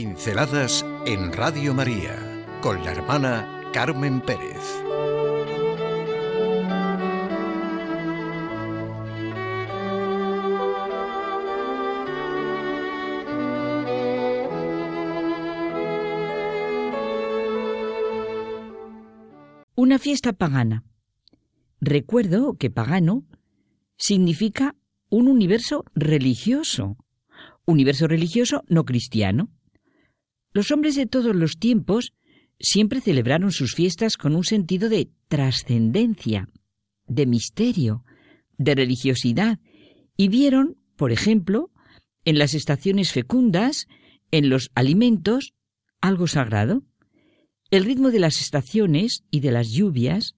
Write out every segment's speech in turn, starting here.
Pinceladas en Radio María con la hermana Carmen Pérez. Una fiesta pagana. Recuerdo que pagano significa un universo religioso, universo religioso no cristiano. Los hombres de todos los tiempos siempre celebraron sus fiestas con un sentido de trascendencia, de misterio, de religiosidad, y vieron, por ejemplo, en las estaciones fecundas, en los alimentos, algo sagrado. El ritmo de las estaciones y de las lluvias,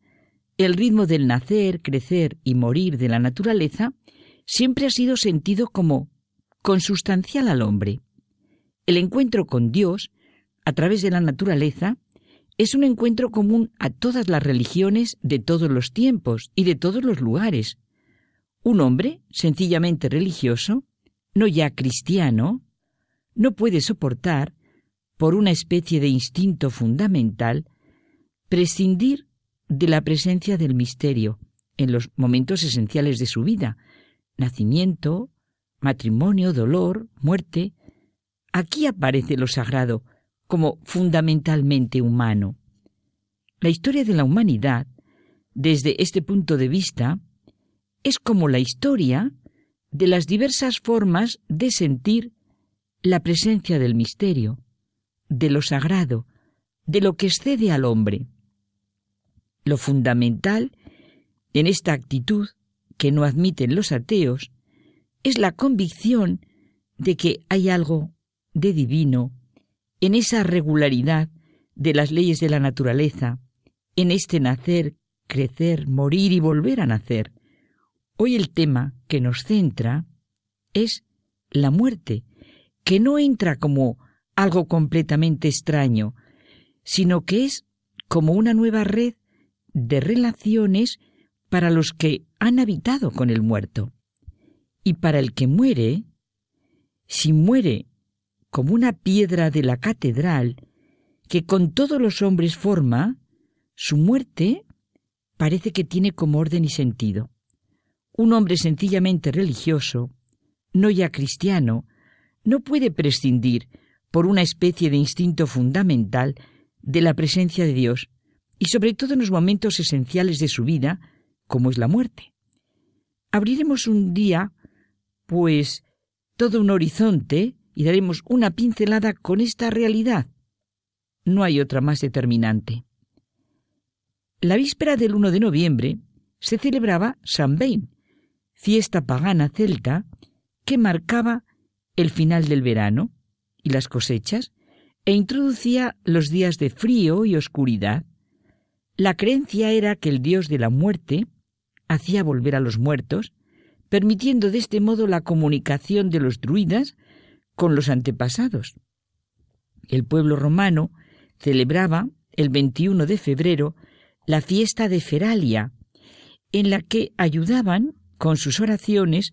el ritmo del nacer, crecer y morir de la naturaleza, siempre ha sido sentido como consustancial al hombre. El encuentro con Dios, a través de la naturaleza, es un encuentro común a todas las religiones de todos los tiempos y de todos los lugares. Un hombre, sencillamente religioso, no ya cristiano, no puede soportar, por una especie de instinto fundamental, prescindir de la presencia del misterio en los momentos esenciales de su vida, nacimiento, matrimonio, dolor, muerte. Aquí aparece lo sagrado como fundamentalmente humano. La historia de la humanidad, desde este punto de vista, es como la historia de las diversas formas de sentir la presencia del misterio, de lo sagrado, de lo que excede al hombre. Lo fundamental en esta actitud que no admiten los ateos es la convicción de que hay algo de divino en esa regularidad de las leyes de la naturaleza, en este nacer, crecer, morir y volver a nacer. Hoy el tema que nos centra es la muerte, que no entra como algo completamente extraño, sino que es como una nueva red de relaciones para los que han habitado con el muerto. Y para el que muere, si muere como una piedra de la catedral que con todos los hombres forma, su muerte parece que tiene como orden y sentido. Un hombre sencillamente religioso, no ya cristiano, no puede prescindir, por una especie de instinto fundamental, de la presencia de Dios, y sobre todo en los momentos esenciales de su vida, como es la muerte. Abriremos un día, pues, todo un horizonte y daremos una pincelada con esta realidad. No hay otra más determinante. La víspera del 1 de noviembre se celebraba San Bain, fiesta pagana celta que marcaba el final del verano y las cosechas e introducía los días de frío y oscuridad. La creencia era que el dios de la muerte hacía volver a los muertos, permitiendo de este modo la comunicación de los druidas con los antepasados. El pueblo romano celebraba el 21 de febrero la fiesta de Feralia, en la que ayudaban con sus oraciones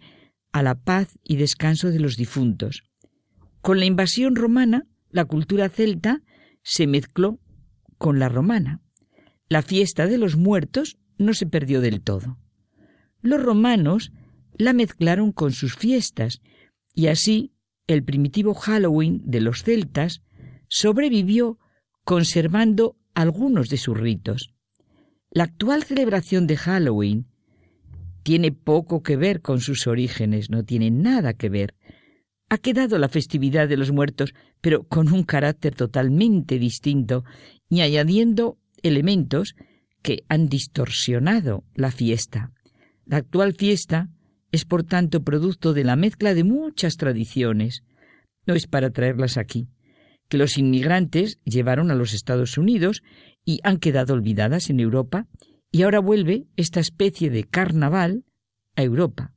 a la paz y descanso de los difuntos. Con la invasión romana, la cultura celta se mezcló con la romana. La fiesta de los muertos no se perdió del todo. Los romanos la mezclaron con sus fiestas y así el primitivo Halloween de los celtas sobrevivió conservando algunos de sus ritos. La actual celebración de Halloween tiene poco que ver con sus orígenes, no tiene nada que ver. Ha quedado la festividad de los muertos, pero con un carácter totalmente distinto y añadiendo elementos que han distorsionado la fiesta. La actual fiesta es por tanto producto de la mezcla de muchas tradiciones. No es para traerlas aquí, que los inmigrantes llevaron a los Estados Unidos y han quedado olvidadas en Europa, y ahora vuelve esta especie de carnaval a Europa.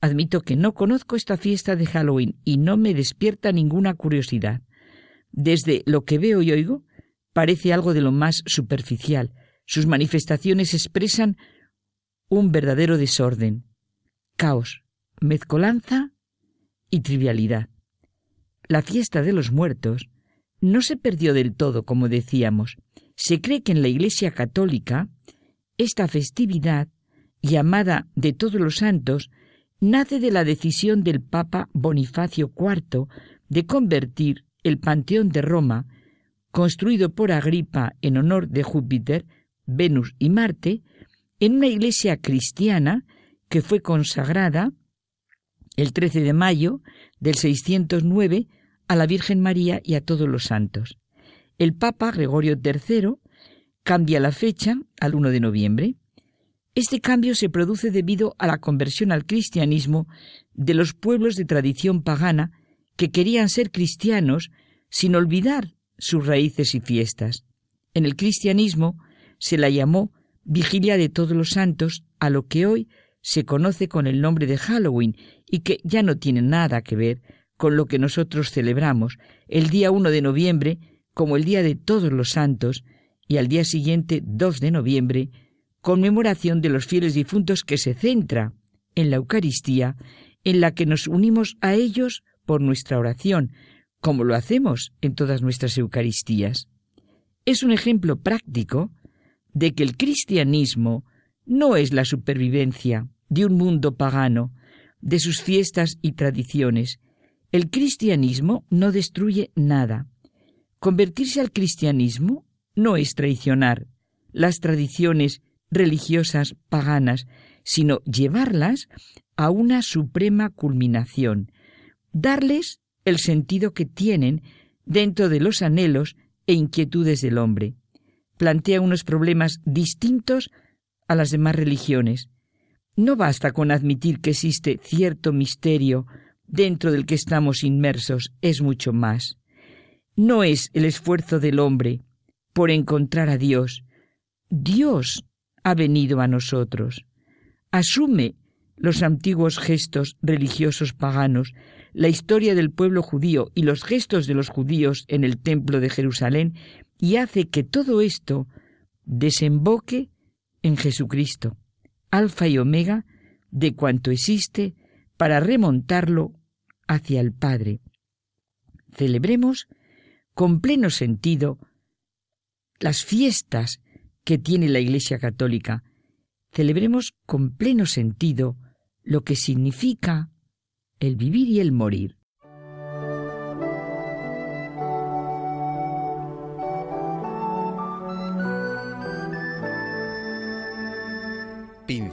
Admito que no conozco esta fiesta de Halloween y no me despierta ninguna curiosidad. Desde lo que veo y oigo, parece algo de lo más superficial. Sus manifestaciones expresan un verdadero desorden, caos, mezcolanza y trivialidad. la fiesta de los muertos no se perdió del todo, como decíamos. Se cree que en la Iglesia Católica esta festividad, llamada de todos los santos, nace de la decisión del Papa Bonifacio IV de convertir el Panteón de Roma, construido por Agripa en honor de Júpiter, Venus y Marte, en una iglesia cristiana que fue consagrada el 13 de mayo del 609 a la Virgen María y a todos los santos. El Papa Gregorio III cambia la fecha al 1 de noviembre. Este cambio se produce debido a la conversión al cristianismo de los pueblos de tradición pagana que querían ser cristianos sin olvidar sus raíces y fiestas. En el cristianismo se la llamó Vigilia de Todos los Santos, a lo que hoy se conoce con el nombre de Halloween y que ya no tiene nada que ver con lo que nosotros celebramos el día 1 de noviembre como el Día de Todos los Santos y al día siguiente, 2 de noviembre, conmemoración de los fieles difuntos que se centra en la Eucaristía, en la que nos unimos a ellos por nuestra oración, como lo hacemos en todas nuestras Eucaristías. Es un ejemplo práctico de que el cristianismo no es la supervivencia de un mundo pagano, de sus fiestas y tradiciones. El cristianismo no destruye nada. Convertirse al cristianismo no es traicionar las tradiciones religiosas paganas, sino llevarlas a una suprema culminación, darles el sentido que tienen dentro de los anhelos e inquietudes del hombre. Plantea unos problemas distintos a las demás religiones. No basta con admitir que existe cierto misterio dentro del que estamos inmersos, es mucho más. No es el esfuerzo del hombre por encontrar a Dios. Dios ha venido a nosotros. Asume los antiguos gestos religiosos paganos, la historia del pueblo judío y los gestos de los judíos en el templo de Jerusalén y hace que todo esto desemboque en Jesucristo, alfa y omega de cuanto existe, para remontarlo hacia el Padre. Celebremos con pleno sentido las fiestas que tiene la Iglesia Católica. Celebremos con pleno sentido lo que significa el vivir y el morir.